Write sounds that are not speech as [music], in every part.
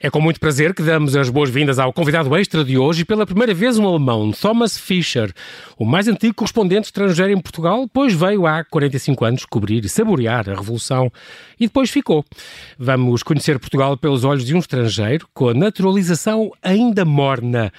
É com muito prazer que damos as boas-vindas ao convidado extra de hoje e pela primeira vez um alemão, Thomas Fischer, o mais antigo correspondente estrangeiro em Portugal, pois veio há 45 anos cobrir e saborear a Revolução e depois ficou. Vamos conhecer Portugal pelos olhos de um estrangeiro, com a naturalização ainda morna.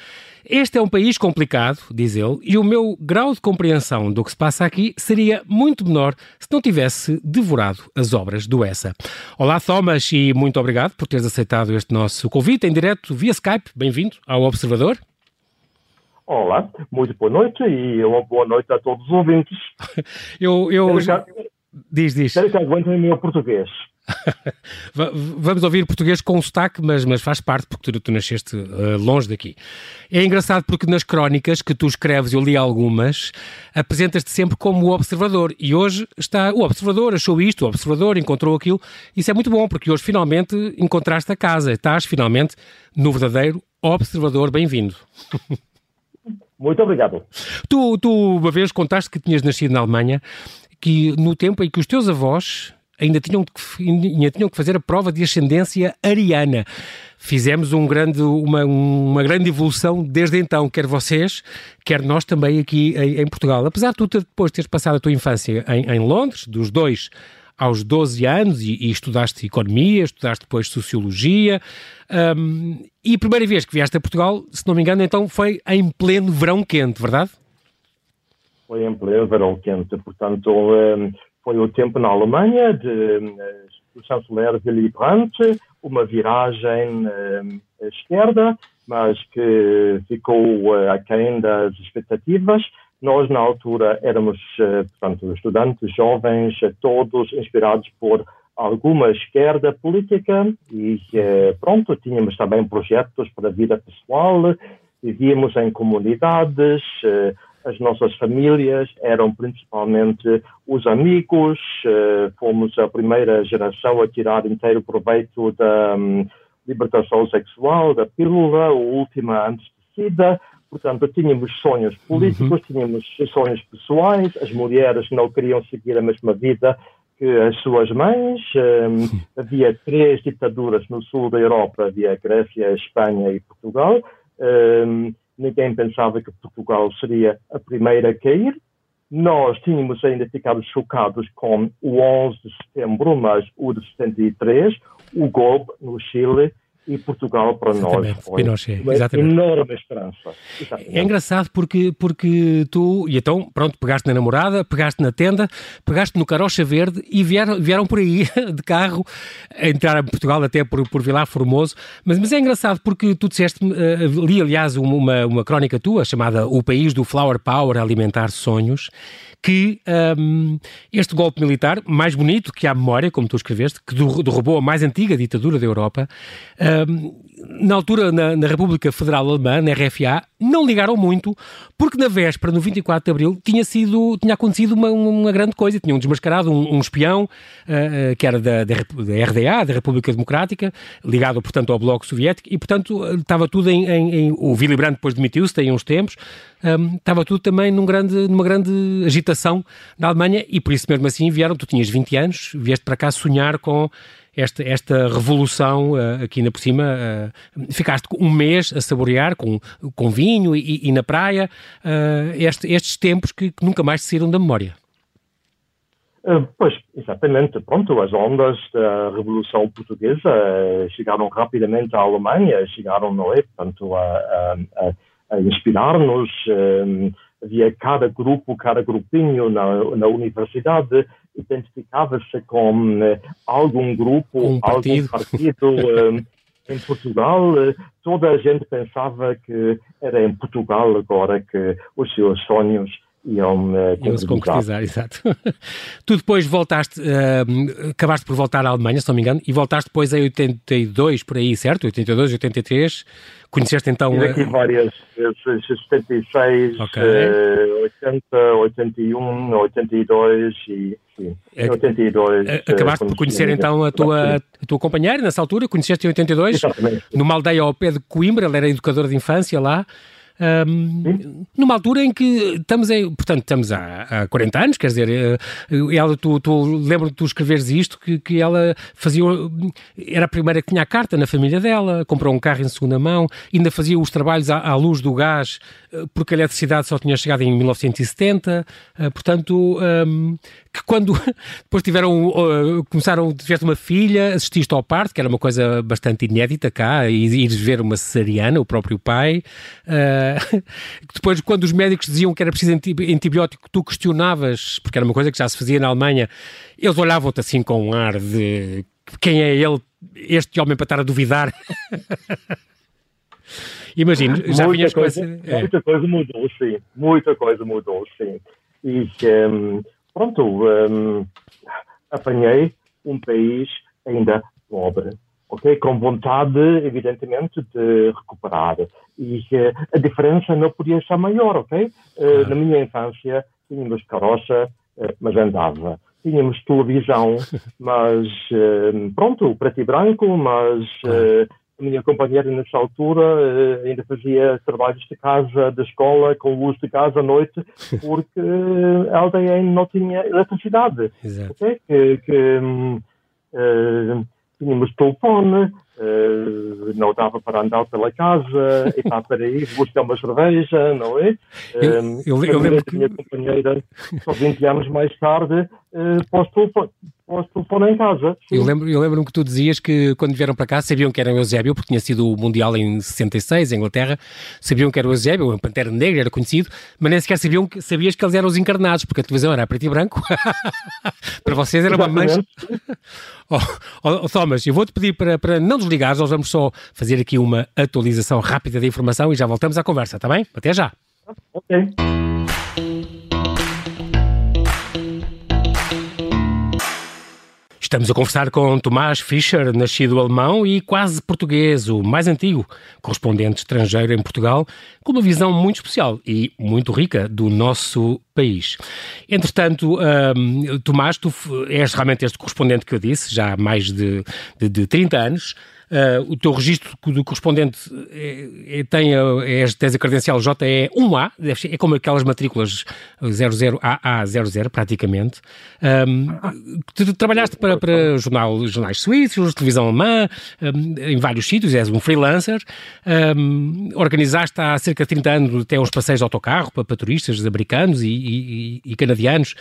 Este é um país complicado, diz ele, e o meu grau de compreensão do que se passa aqui seria muito menor se não tivesse devorado as obras do ESA. Olá, Thomas, e muito obrigado por teres aceitado este nosso convite em direto via Skype. Bem-vindo ao Observador. Olá, muito boa noite e uma boa noite a todos os ouvintes. [laughs] eu, eu... Diz, diz. Espero que aguentem o meu português. [laughs] Vamos ouvir português com sotaque, mas, mas faz parte, porque tu, tu nasceste uh, longe daqui. É engraçado porque nas crónicas que tu escreves, eu li algumas, apresentas-te sempre como o observador. E hoje está o observador, achou isto, o observador encontrou aquilo. Isso é muito bom, porque hoje finalmente encontraste a casa. Estás finalmente no verdadeiro observador. Bem-vindo. Muito obrigado. Tu, tu uma vez contaste que tinhas nascido na Alemanha, que no tempo em que os teus avós ainda tinham que, ainda tinham que fazer a prova de ascendência ariana. Fizemos um grande, uma, uma grande evolução desde então, quer vocês, quer nós também aqui em, em Portugal. Apesar de tu depois teres passado a tua infância em, em Londres, dos dois aos 12 anos e, e, estudaste economia, estudaste depois sociologia. Um, e a primeira vez que vieste a Portugal, se não me engano, então foi em pleno verão quente, verdade? Foi em pleno verão quente, portanto, um, foi o tempo na Alemanha de, eh, do chanceler Willy Brandt, uma viragem à esquerda, mas que ficou uh, aquém das expectativas. Nós, na altura, éramos, uh, portanto, estudantes jovens, todos inspirados por alguma esquerda política e, pronto, tínhamos também projetos para a vida pessoal, vivíamos em comunidades, as nossas famílias eram principalmente os amigos, eh, fomos a primeira geração a tirar inteiro proveito da um, libertação sexual, da pílula, a última antes de SIDA. Portanto, tínhamos sonhos políticos, uhum. tínhamos sonhos pessoais, as mulheres não queriam seguir a mesma vida que as suas mães. Um, havia três ditaduras no sul da Europa, havia a Grécia, a Espanha e Portugal. Um, ninguém pensava que Portugal seria a primeira a cair. Nós tínhamos ainda ficado chocados com o 11 de setembro, mas o de 73, o golpe no Chile e Portugal para Exatamente. nós foi Pinochet. uma Exatamente. enorme esperança. Exatamente. É engraçado porque, porque tu, e então, pronto, pegaste na namorada, pegaste na tenda, pegaste no carocha verde e vieram, vieram por aí [laughs] de carro, a entrar a Portugal até por, por Vilar Formoso, mas, mas é engraçado porque tu disseste, uh, li aliás uma, uma crónica tua chamada O País do Flower Power Alimentar Sonhos, que um, este golpe militar, mais bonito que a memória, como tu escreveste, que derrubou a mais antiga ditadura da Europa, um, na altura, na, na, República Federal Alemã, na RFA, não ligaram muito, porque na véspera, no 24 de Abril, tinha, sido, tinha acontecido uma, uma grande coisa. Tinham desmascarado um, um espião, uh, que era da, da, da, RDA, da República Democrática, ligado, portanto, ao Bloco Soviético, e, portanto, estava tudo em... em, em o Willy Brandt depois demitiu-se, tem uns tempos, um, estava tudo também num grande, numa grande agitação na Alemanha, e por isso mesmo assim vieram, tu tinhas 20 anos, vieste para cá sonhar com esta, esta revolução uh, aqui na por cima. Uh, ficaste um mês a saborear com, com vinho e, e na praia uh, este, estes tempos que, que, nunca mais se saíram da memória. Pois, exatamente. Pronto, as ondas da Revolução Portuguesa chegaram rapidamente à Alemanha, chegaram, não é? Portanto, a, a, a inspirar-nos. havia cada grupo, cada grupinho na, na universidade identificava-se com uh, algum grupo, um algum partido uh, [laughs] em Portugal. Uh, toda a gente pensava que era em Portugal agora que os seus sonhos iam, iam se concretizar. [laughs] Exato. tu depois voltaste, acabaste por voltar à Alemanha, se não me engano, e voltaste depois em 82, por aí, certo? 82, 83 Conheceste então. Tive aqui várias vezes, 76, okay. uh, 80, 81, 82 e. Sim, é, 82. Eh, acabaste por conhecer então a tua, a tua companheira nessa altura, conheceste em 82, Exatamente. numa aldeia ao pé de Coimbra, ela era educadora de infância lá. Um, numa altura em que estamos em, portanto, estamos há, há 40 anos, quer dizer, eh, ela, tu, tu lembro de tu escreveres isto, que, que ela fazia, era a primeira que tinha a carta na família dela, comprou um carro em segunda mão, ainda fazia os trabalhos à, à luz do gás, eh, porque a eletricidade só tinha chegado em 1970, eh, portanto, um, que quando [laughs] depois tiveram, começaram, tiveste uma filha, assististe ao parto, que era uma coisa bastante inédita cá, e ires ver uma cesariana, o próprio pai. Uh, [laughs] depois, quando os médicos diziam que era preciso antibiótico, tu questionavas, porque era uma coisa que já se fazia na Alemanha, eles olhavam-te assim com um ar de quem é ele, este homem para estar a duvidar. [laughs] Imagino, já muita vinhas coisa, com essa... é. Muita coisa mudou, sim. Muita coisa mudou, sim. E um, pronto, um, apanhei um país ainda pobre, ok? Com vontade, evidentemente, de recuperar. E uh, a diferença não podia ser maior, ok? Uh, na minha infância tínhamos carroça, uh, mas andava. Tínhamos televisão, [laughs] mas pronto, preto e branco, mas a minha companheira nessa altura ainda fazia trabalhos de casa, da escola, com luz de casa à noite, [laughs] porque a aldeia não tinha eletricidade. Exato. Okay? Que, que uh, tínhamos telefone, não dava para andar pela casa, e pá, para ir buscar uma cerveja, não é? Eu, eu, eu lembro que... A minha companheira, só 20 anos mais tarde, pôs telefone em casa. Eu lembro-me eu lembro que tu dizias que quando vieram para cá sabiam que era o Eusébio, porque tinha sido o Mundial em 66, em Inglaterra, sabiam que era o Eusébio, o Pantera Negra, era conhecido, mas nem sequer sabiam que, sabias que eles eram os encarnados, porque a televisão era preto e branco. [laughs] para vocês era uma mancha. oh, oh, oh, Thomas, eu vou-te pedir para, para não desligares, nós vamos só fazer aqui uma atualização rápida da informação e já voltamos à conversa, está bem? Até já. Ok. Estamos a conversar com Tomás Fischer, nascido alemão e quase português, o mais antigo correspondente estrangeiro em Portugal, com uma visão muito especial e muito rica do nosso país. Entretanto, um, Tomás, tu és realmente este correspondente que eu disse, já há mais de, de, de 30 anos. Uh, o teu registro do correspondente é, é, tem a, é, a credencial JE1A, é como aquelas matrículas 00AA00 praticamente. Um, tu trabalhaste para, para jornal, jornais suíços, televisão alemã, um, em vários sítios, és um freelancer. Um, organizaste há cerca de 30 anos até uns passeios de autocarro para, para turistas americanos e, e, e, canadianos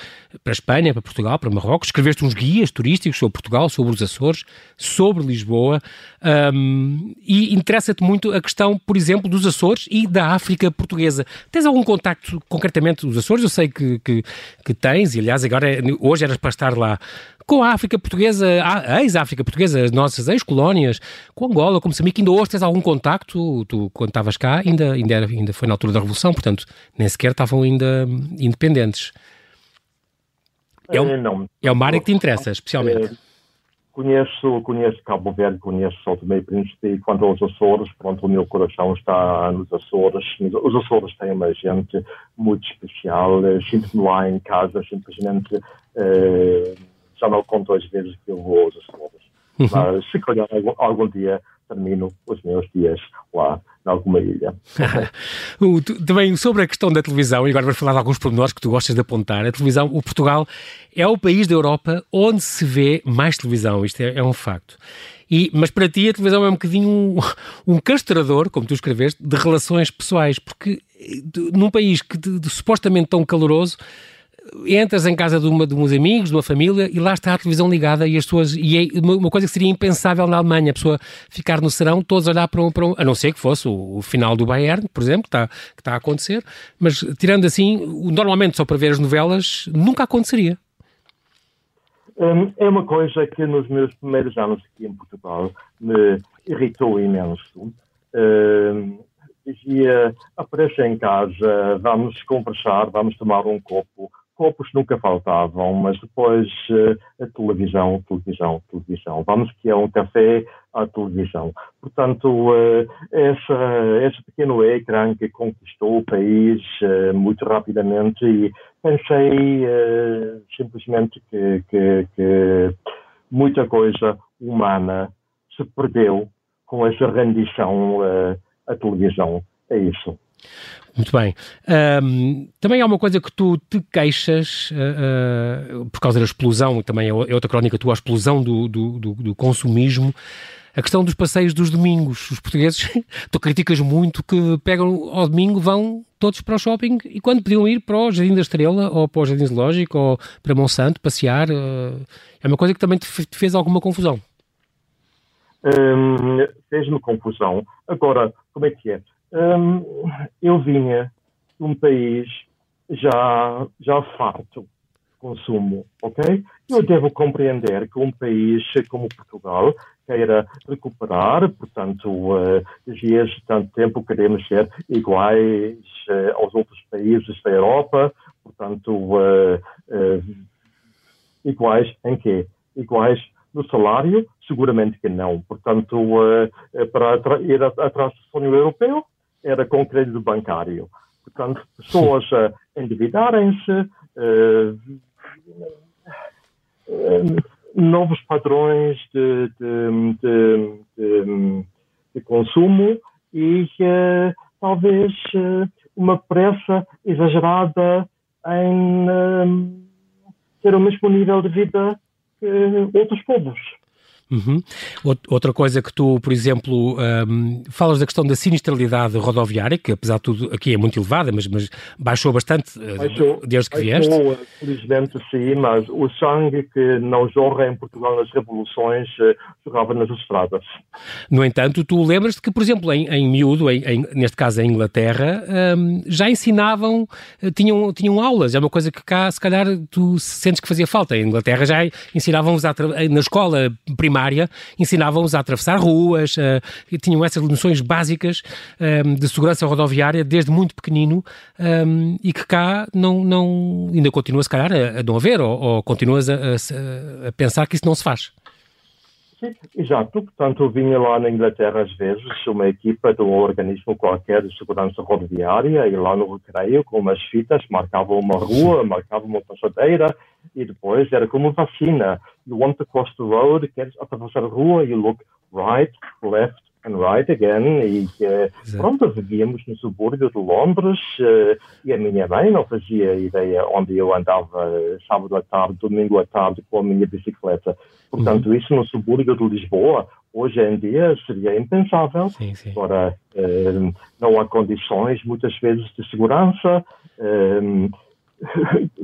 para a Espanha, para Portugal, para Marrocos. Escreveste uns guias turísticos sobre Portugal, sobre os Açores, sobre Lisboa. Um, e interessa-te muito a questão, por exemplo, dos Açores e da África portuguesa. Tens algum contacto concretamente dos Açores? Eu sei que, que, que tens, e aliás, agora hoje eras para estar lá com a África portuguesa, a ex-África portuguesa, as nossas ex-colónias, com Angola, com Moçambique, ainda hoje tens algum contacto? Tu, quando estavas cá, ainda, ainda, era, ainda foi na altura da Revolução, portanto, nem sequer estavam ainda independentes. É, um, não, é uma área que te interessa, especialmente. Conheço, conheço Cabo Verde, conheço São Tomé e Príncipe, e quanto aos Açores, pronto, o meu coração está nos Açores. Os Açores têm uma gente muito especial, sinto-me lá em casa, simplesmente, eh, já não conto as vezes que eu vou aos Açores. Uhum. Mas se calhar algum, dia termino os meus dias lá em alguma ilha. Também sobre a questão da televisão, e agora vamos falar de alguns pormenores que tu gostas de apontar. A televisão, o Portugal é o país da Europa onde se vê mais televisão, isto é, é um facto. E, mas para ti a televisão é um bocadinho um, um castrador, como tu escreveste, de relações pessoais, porque de, num país que de, de, supostamente tão caloroso, entras em casa de, uma, de uns amigos, de uma família, e lá está a televisão ligada e as pessoas. E é uma, coisa que seria impensável na Alemanha, a pessoa ficar no serão, todos olhar para um. Para um a não ser que fosse o, o final do Bayern, por exemplo, que está, que está a acontecer, mas tirando assim, normalmente só para ver as novelas, nunca aconteceria. Um, é uma coisa que nos meus primeiros anos aqui em Portugal me irritou imenso. Um, dizia, aparece em casa, vamos conversar, vamos tomar um copo, copos nunca faltavam, mas depois uh, a televisão, televisão, televisão. Vamos que é um café à televisão. Portanto, uh, essa, esse pequeno ecrã que conquistou o país uh, muito rapidamente e pensei simplesmente que, que, que muita coisa humana se perdeu com essa rendição à televisão. É isso. Muito bem. Um, também há uma coisa que tu te queixas uh, uh, por causa da explosão, também é, é outra crónica tua, a explosão do, do, do, do consumismo a questão dos passeios dos domingos. Os portugueses, [laughs] tu criticas muito que pegam ao domingo, vão todos para o shopping e quando podiam ir para o Jardim da Estrela ou para o Jardim Zoológico ou para Monsanto passear, eh, é uma coisa que também te fez alguma confusão. Hum, Fez-me confusão. Agora, como é que é? Hum, eu vinha de um país já, já farto de consumo, ok? Eu devo compreender que um país como Portugal queira recuperar, portanto, uh, dias de tanto tempo queremos ser iguais uh, aos outros países da Europa, portanto, uh, uh, iguais em quê? Iguais no salário? Seguramente que não. Portanto, para ir atrás do sonho europeu, era com crédito bancário. Portanto, pessoas a endividarem-se, novos padrões de, de, de, de consumo e uh, talvez uma pressa exagerada em ter o mesmo nível de vida que outros povos. Uhum. Outra coisa que tu, por exemplo, um, falas da questão da sinistralidade rodoviária, que apesar de tudo aqui é muito elevada, mas, mas baixou bastante eh, baixou, desde que vieste. Baixou, felizmente sim, mas o sangue que não jorra em Portugal nas revoluções eh, jorrava nas estradas. No entanto, tu lembras-te que, por exemplo, em, em miúdo, em, em, neste caso em Inglaterra, um, já ensinavam, eh, tinham, tinham aulas, é uma coisa que cá, se calhar, tu sentes que fazia falta. Em Inglaterra já ensinavam-vos na escola primária primária ensinavam-os a atravessar ruas, uh, tinham essas noções básicas um, ehm, de segurança rodoviária desde muito pequenino um, ehm, e que cá não, não, ainda continua, se calhar, a, a não haver, ou, ou continuas a, a, a pensar que isso não se faz. Sim, exato. Portanto, eu vinha lá na Inglaterra às vezes, uma equipa de um organismo qualquer de segurança rodoviária, e lá no recreio, com umas fitas, marcavam uma rua, marcavam uma passadeira, e depois era como vacina. You want to cross the road, queres atravessar a rua, you look right, left, right again. E uh, pronto, vivíamos no subúrbio de Londres uh, e a minha mãe não fazia ideia onde eu andava sábado à tarde, domingo à tarde com a minha bicicleta. Portanto, uhum. isso no subúrbio de Lisboa, hoje em dia seria impensável. Sim, sim. Agora, uh, não há condições, muitas vezes, de segurança. [laughs]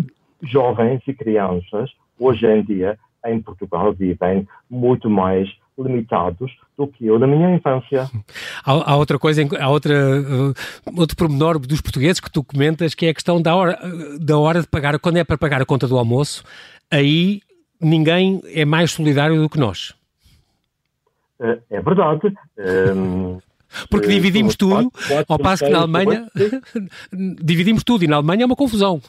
jovens e crianças, hoje em dia, em Portugal, vivem muito mais limitados do que eu na minha infância. [laughs] Há, há outra coisa, há outra, uh, outro pormenor dos portugueses que tu comentas, que é a questão da hora, da hora de pagar, quando é para pagar a conta do almoço, aí ninguém é mais solidário do que nós. É, é verdade. Um, [laughs] Porque dividimos tudo, ao passo que na Alemanha [laughs] dividimos tudo e na Alemanha é uma confusão.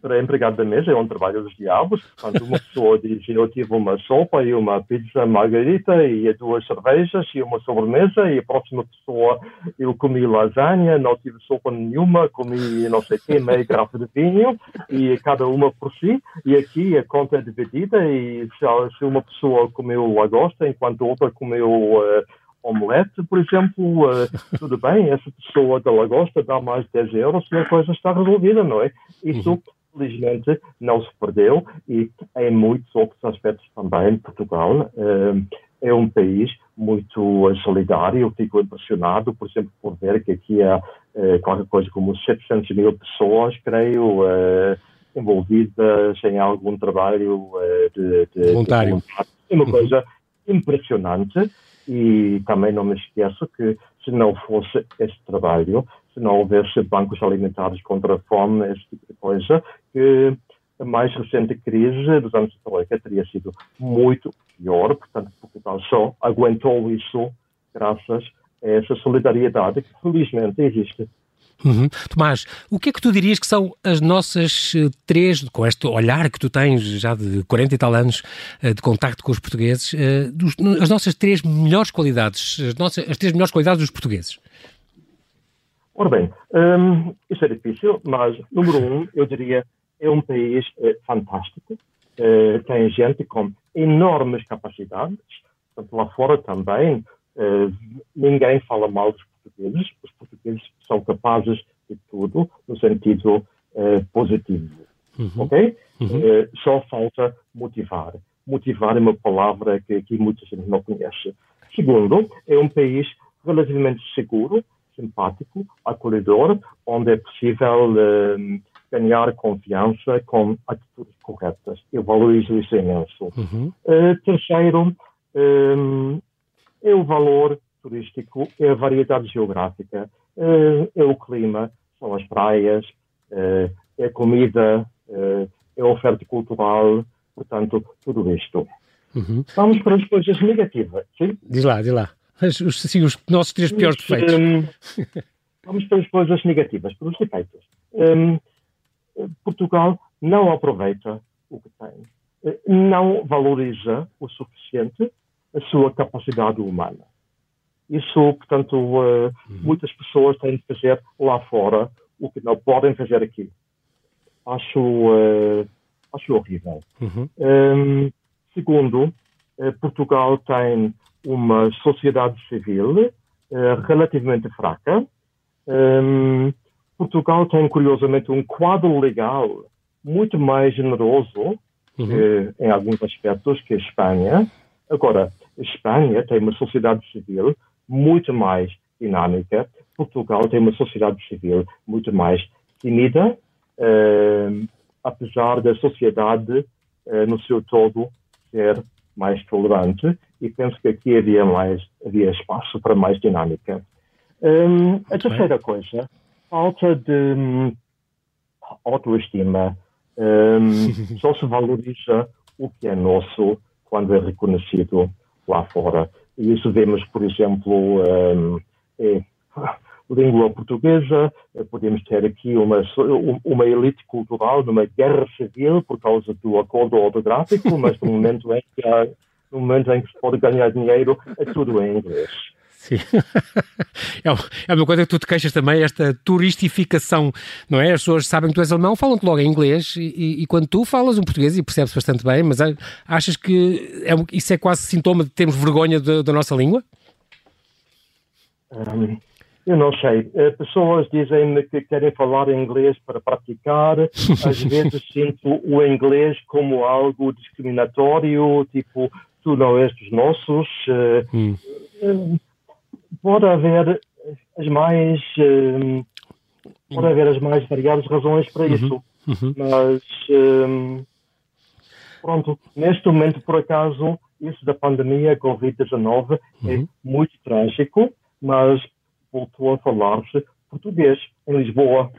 Para empregado da mesa é um trabalho dos diabos. Portanto, uma pessoa diz: Eu tive uma sopa e uma pizza margarita e duas cervejas e uma sobremesa. E a próxima pessoa, eu comi lasanha, não tive sopa nenhuma, comi não sei o quê, meia garrafa de vinho e cada uma por si. E aqui a conta é dividida. E se uma pessoa comeu lagosta enquanto outra comeu. Uh, omelete, por exemplo, uh, tudo bem, essa pessoa da lagosta dá mais de 10 euros e a coisa está resolvida, não é? Isso uhum felizmente não se perdeu e em muitos outros aspectos também Portugal eh, é um país muito solidário. Eu fico impressionado, por exemplo, por ver que aqui há eh, qualquer coisa como 700 mil pessoas, creio, eh, envolvidas em algum trabalho de, de, voluntário. É uma coisa impressionante e também não me esqueço que se não fosse este trabalho, se não houvesse bancos alimentares contra a fome, esse tipo de coisa, que a mais recente crise dos anos de Troika teria sido muito pior. Portanto, Portugal só aguentou isso graças a essa solidariedade que felizmente existe. Uhum. Tomás, o que é que tu dirias que são as nossas eh, três, com este olhar que tu tens já de 40 e tal anos eh, de contacto com os portugueses, eh, as nossas três melhores qualidades, as, nossas, as três melhores qualidades dos portugueses? Ora bem, um, isso é difícil, mas número um, eu diria, é um país eh, fantástico, eh, tem gente com enormes capacidades, portanto, lá fora também, eh, ninguém fala mal dos portugueses. Os portugueses são capazes de tudo no sentido positivo. Uhum. Ok? Uhum. Uh, só falta motivar. Motivar é uma palavra que aqui muita gente não conhece. Segundo, é um país relativamente seguro, simpático, acolhedor, onde é possível ganhar confiança com atitudes corretas. Eu valorizo isso imenso. Uhum. Uh, terceiro, um, é o valor turístico, é a variedade geográfica, uh, é o clima, são as praias, uh, é a comida, é a oferta cultural, portanto, tudo isto. Uhum. Vamos para as coisas negativas, sim? Diz lá, diz lá. As, os, sim, os nossos três piores defeitos. Um, vamos para as coisas negativas, para os defeitos. Um, Portugal não aproveita o que tem, não valoriza o suficiente a sua capacidade humana. Isso, portanto, uh, uhum. muitas pessoas têm de fazer lá fora o que não podem fazer aqui. Acho, uh, acho horrível. Uhum. Um, segundo, uh, Portugal tem uma sociedade civil relativamente fraca. Um, Portugal tem, curiosamente, um quadro legal muito mais generoso uhum. eh, em alguns aspectos que a Espanha. Agora, a Espanha tem uma sociedade civil muito mais dinâmica. Portugal tem uma sociedade civil muito mais tímida, eh, apesar da sociedade eh, no seu todo ser mais tolerante. E penso que aqui havia mais havia espaço para mais dinâmica. Um, a terceira coisa falta de hum, autoestima. Um, [laughs] só se valoriza o que é nosso quando é reconhecido lá fora. E isso vemos, por exemplo, um, é, [laughs] língua portuguesa, podemos ter aqui uma, uma elite cultural numa guerra civil por causa do acordo ortográfico, mas no [laughs] momento em que, há, no momento em que se pode ganhar dinheiro, é tudo em inglês. Sim. [laughs] É, é uma coisa que tu te queixas também, esta turistificação, não é? As pessoas sabem que tu és alemão, falam-te logo em inglês e, e, quando tu falas um português e percebes bastante bem, mas achas que é, isso é quase sintoma de termos vergonha da nossa língua? Um, eu não sei. Eh, pessoas dizem-me que querem falar inglês para praticar. Às [laughs] vezes sinto o inglês como algo discriminatório, tipo, tu não és dos nossos. Eh, hum. Pode haver as mais um, pode haver as mais variadas razões para uhum. isso, uhum. mas um, pronto, neste momento por acaso isso da pandemia Covid-19 é uhum. é muito trágico, mas voltou a falar-se português em Lisboa.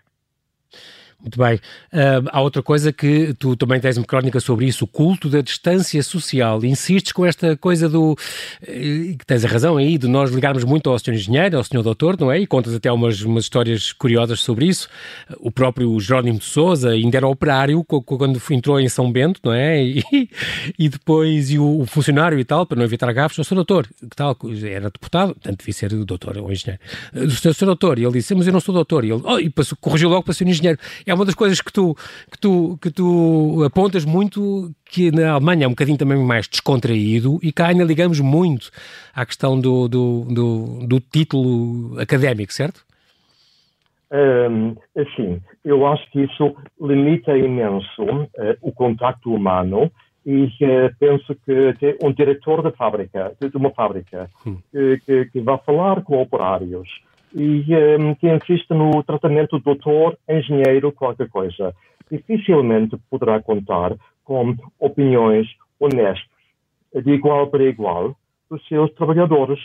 Muito bem. Uh, há outra coisa que tu também tens uma crónica sobre isso, o culto da distância social. Insistes com esta coisa do. Eh, que tens a razão aí, de nós ligarmos muito ao senhor engenheiro, ao senhor doutor, não é? E contas até umas, umas histórias curiosas sobre isso. O próprio Jerónimo de Souza ainda era operário quando entrou em São Bento, não é? [laughs] E, e depois, e o, funcionário e tal, para não evitar gafos, o senhor doutor, que tal? Era deputado, portanto devia ser doutor ou engenheiro. O senhor doutor, e ele disse, mas eu não sou doutor. E ele, oh, e passou, corrigiu logo para ser engenheiro. É uma das coisas que tu, que tu, que tu apontas muito, que na Alemanha é um bocadinho também mais descontraído e cá ainda ligamos muito à questão do, do, do, do título académico, certo? Um, sim, eu acho que isso limita imenso uh, o contacto humano e uh, penso que um diretor de fábrica, de uma fábrica, hum. que, que, que vai falar com operários, e um, ehm, que insiste no tratamento doutor, engenheiro, qualquer coisa. Dificilmente poderá contar com opiniões honestas, de igual para igual, dos seus trabalhadores.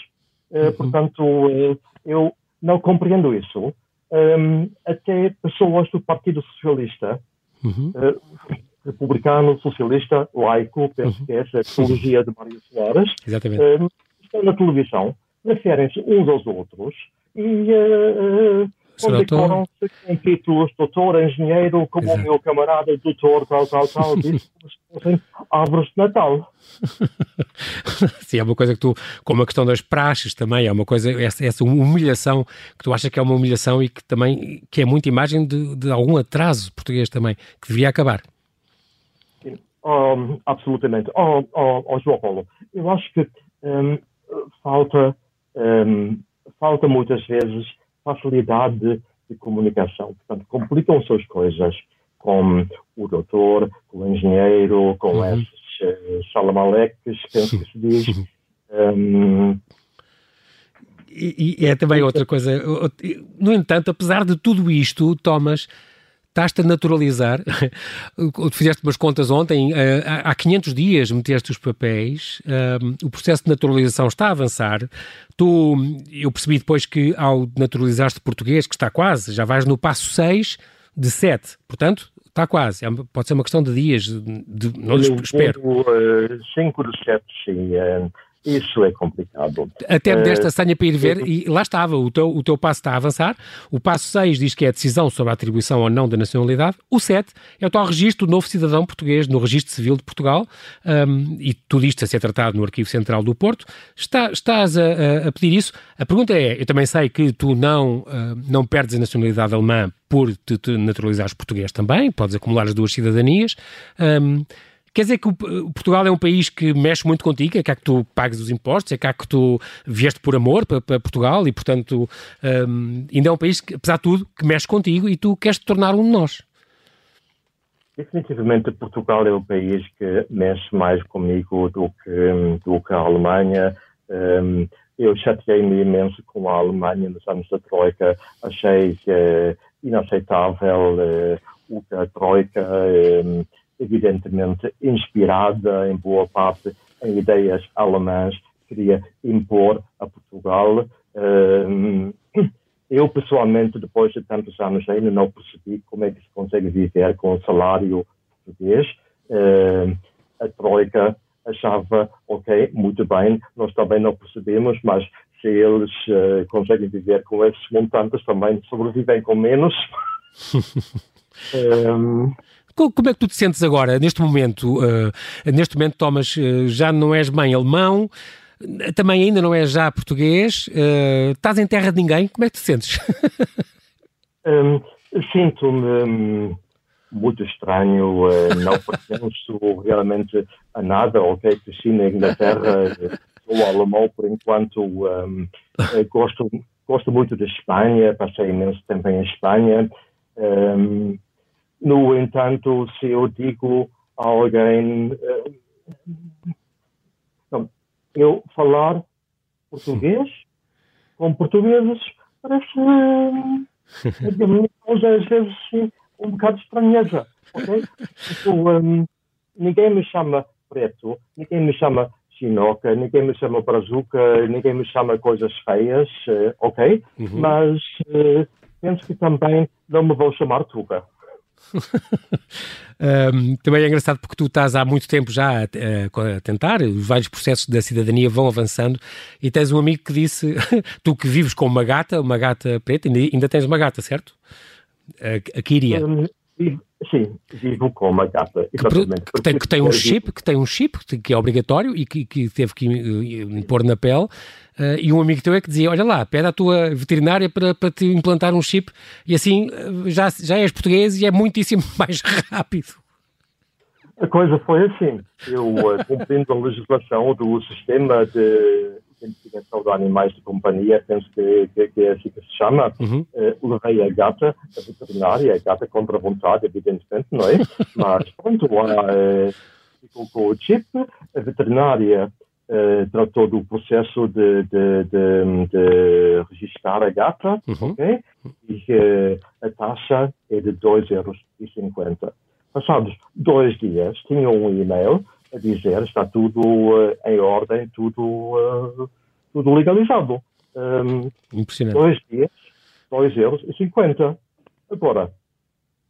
Uh, uhum. Portanto, uh, eu não compreendo isso. Um, ehm, até pessoas do Partido Socialista, uhum. uh, republicano, socialista, laico, penso uhum. é a teologia de Mário Soares, ehm, estão na televisão, referem-se uns aos outros e uh, condecoram-se com títulos doutor, engenheiro, como Exato. o meu camarada doutor, tal, tal, tal, [laughs] disse árvores de Natal. [laughs] Sim, é uma coisa que tu, como a questão das praxes também, é uma coisa, essa, essa humilhação que tu achas que é uma humilhação e que também, que é muita imagem de, de algum atraso português também, que devia acabar. Sim, um, absolutamente. Oh, oh, oh, João Paulo, eu acho que um, falta um, falta muitas vezes facilidade de, de comunicação. Portanto, complicam-se as coisas com o doutor, com o engenheiro, com uhum. esses uh, salamaleques, penso que se diz. Um, e, e, é também outra coisa. No entanto, apesar de tudo isto, Thomas, estás-te a naturalizar. [laughs] Fizeste umas contas ontem, eh, há 500 dias meteste os papéis, um, o processo de naturalização está a avançar. Tu, eu percebi depois que ao naturalizar-te português, que está quase, já vais no passo 6 de 7, portanto, está quase. É pode ser uma questão de dias, de, não espero. 5 de 7, sim. Isso é complicado. Até me desta senha para ir ver, e lá estava, o teu, o teu passo está a avançar. O passo 6 diz que é a decisão sobre a atribuição ou não da nacionalidade. O 7 é o tal registro do novo cidadão português no Registro Civil de Portugal, um, e tudo isto a ser tratado no Arquivo Central do Porto. Está, estás a, a, pedir isso. A pergunta é: eu também sei que tu não, não perdes a nacionalidade alemã por te, te naturalizares português também, podes acumular as duas cidadanias. Um, Quer dizer que o, Portugal é um país que mexe muito contigo, é cá que tu pagues os impostos, é cá que tu vieste por amor para, para Portugal e, portanto, um, ainda é um país que, apesar de tudo, que mexe contigo e tu queres te tornar um de nós. Definitivamente Portugal é o país que mexe mais comigo do que, do que a Alemanha. Um, eu chateei-me imenso com a Alemanha nos anos da Troika. Achei que é inaceitável uh, o que a Troika... Um, evidentemente inspirada em boa parte em ideias alemãs, queria impor a Portugal. Ehm, eu, pessoalmente, depois de tantos anos, ainda não percebi como é que se consegue viver com o salário português. Ehm, a Troika achava, ok, muito bem, nós também não percebemos, mas se eles uh, conseguem viver com esses montantes, também sobrevivem com menos. um, [laughs] ehm, como é que tu te sentes agora, neste momento? Uh, neste momento, Thomas, uh, já não és bem alemão, também ainda não és já português, uh, estás em terra de ninguém, como é que te sentes? [laughs] um, Sinto-me um, muito estranho, não pertenço [laughs] realmente a nada, ok, cresci na Inglaterra, sou alemão por enquanto, um, gosto, gosto muito de Espanha, passei imenso tempo em Espanha, um, no entanto, se eu digo a alguém, não, eu falar português com portugueses parece, [laughs] uh, às vezes, um bocado estranheza, ok? Então, um, ninguém me chama preto, ninguém me chama chinoca, ninguém me chama brazuca, ninguém me chama coisas feias, uh, ok? Uhum. Mas uh, penso que também não me vou chamar tuga [laughs] um, também é engraçado porque tu estás há muito tempo já a, a, a, tentar, os vários processos da cidadania vão avançando e tens um amigo que disse, [laughs] tu que vives com uma gata, uma gata preta, ainda, ainda tens uma gata, certo? A, a Kiria. Um, sim, vivo com uma gata. Que, que, tem, que tem um chip, que tem um chip que é obrigatório e que, que teve que uh, pôr na pele Uh, e um amigo teu é que dizia: Olha lá, pede à tua veterinária para, para te implantar um chip e assim já, já és português e é muitíssimo [laughs] mais rápido. A coisa foi assim. Eu, cumprindo a legislação do sistema de identificação de animais de companhia, penso que, que, que é assim que se chama, uhum. levei a gata, a veterinária, a gata contra a vontade, evidentemente, não é? [laughs] Mas pronto, uh, ficou com o chip, a veterinária uh, tratou do processo de, de, de, de registrar a gata, uhum. ok? E uh, a taxa é de 2,50 euros. Passados dois dias, tinha um e-mail a dizer está tudo uh, em ordem, tudo, tudo legalizado. Um, Impressionante. Dois dias, 2,50 euros. Agora,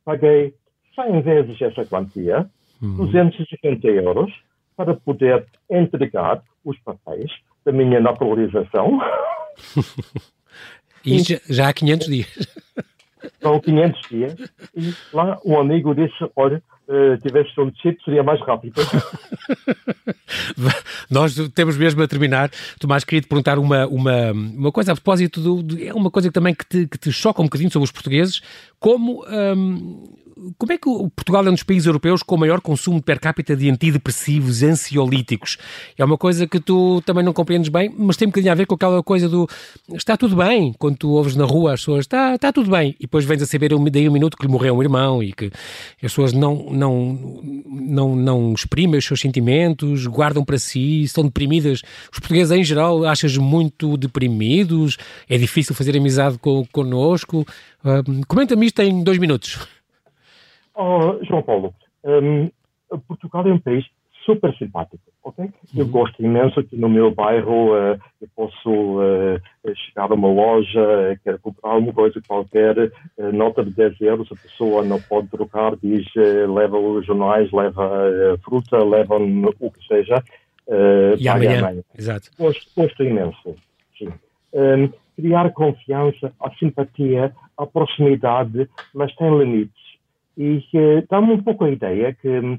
paguei 100 vezes essa quantia, uhum. 250 euros, para poder entregar os papéis da minha naturalização. [laughs] Isso já há 500 dias. São 500 dias. E lá um amigo disse, olha, uh, tivesse um chip, seria mais rápido. [laughs] Nós temos mesmo a terminar. Tomás, queria te perguntar uma, uma, uma coisa a propósito do, do, É uma coisa também que te, que te choca um bocadinho sobre os portugueses. Como um, como é que Portugal é um dos países europeus com o maior consumo per capita de antidepressivos, ansiolíticos? É uma coisa que tu também não compreendes bem, mas tem um bocadinho a ver com aquela coisa do está tudo bem, quando tu ouves na rua as pessoas, está, está tudo bem, e depois vens a saber daí um minuto que lhe morreu um irmão e que as pessoas não, não, não, não exprimem os seus sentimentos, guardam para si, estão deprimidas. Os portugueses em geral achas muito deprimidos? É difícil fazer amizade com, connosco? Uh, Comenta-me isto em dois minutos. Oh, João Paulo, um, Portugal é um país super simpático, ok? Uhum. Eu gosto imenso aqui no meu bairro, uh, eu posso uh, chegar a uma loja, quero comprar alguma coisa qualquer, uh, nota de 10 euros, a pessoa não pode trocar, diz, leva os jornais, leva fruta, leva o que seja. e amanhã, amanhã. Exato. Gosto, gosto imenso, sim. Um, criar confiança, a simpatia, a proximidade, mas tem limites. E uh, dá-me um pouco a ideia que um,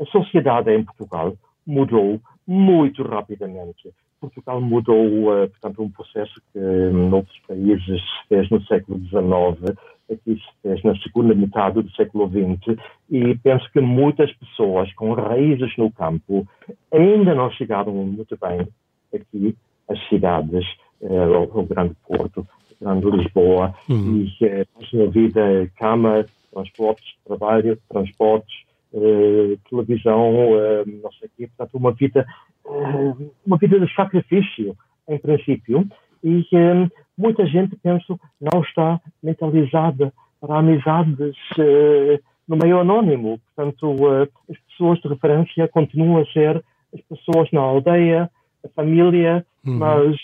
a sociedade em Portugal mudou muito rapidamente. Portugal mudou, uh, portanto, um processo que um, noutros países se fez no século XIX, aqui se fez na segunda metade do século XX, e penso que muitas pessoas com raízes no campo ainda não chegaram muito bem aqui às cidades, uh, ao Grande Porto, Grande Lisboa, uhum. e uh, a vida cama, transportes, trabalho, transportes, uh, televisão, uh, não sei o quê, portanto, uma vida, uh, uma vida de sacrifício, em princípio, e muita gente, penso, não está mentalizada para amizades no meio anónimo. Portanto, as pessoas de referência continuam a ser as pessoas na aldeia, a família, uhum. mas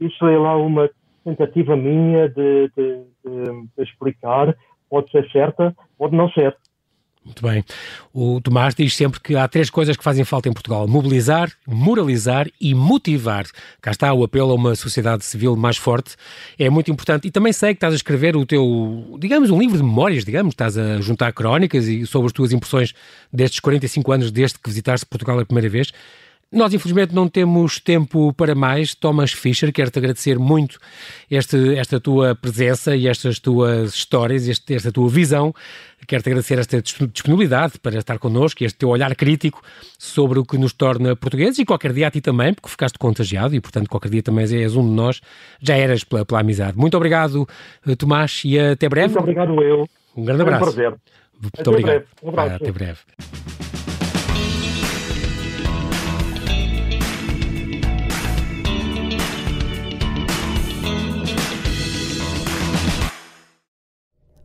isso é lá uma tentativa minha de, de, de, de explicar pode ser certa, pode não ser. Muito bem. O Tomás diz sempre que há três coisas que fazem falta em Portugal: mobilizar, moralizar e motivar. Cá está o apelo a uma sociedade civil mais forte. É muito importante. E também sei que estás a escrever o teu, digamos, um livro de memórias, digamos, estás a juntar crónicas e sobre as tuas impressões destes 45 anos desde que visitaste Portugal a primeira vez. Nós, infelizmente, não temos tempo para mais. Thomas Fischer, quero-te agradecer muito este, esta tua presença e estas tuas histórias, este, esta tua visão. Quero-te agradecer esta disponibilidade para estar connosco e este teu olhar crítico sobre o que nos torna portugueses e qualquer dia a ti também, porque ficaste contagiado e, portanto, qualquer dia também és um de nós. Já eras pela, pela amizade. Muito obrigado, eh, Tomás, e até breve. Muito obrigado, eu. Um grande abraço. É um prazer. Muito até obrigado. Breve. Um abraço. Até breve.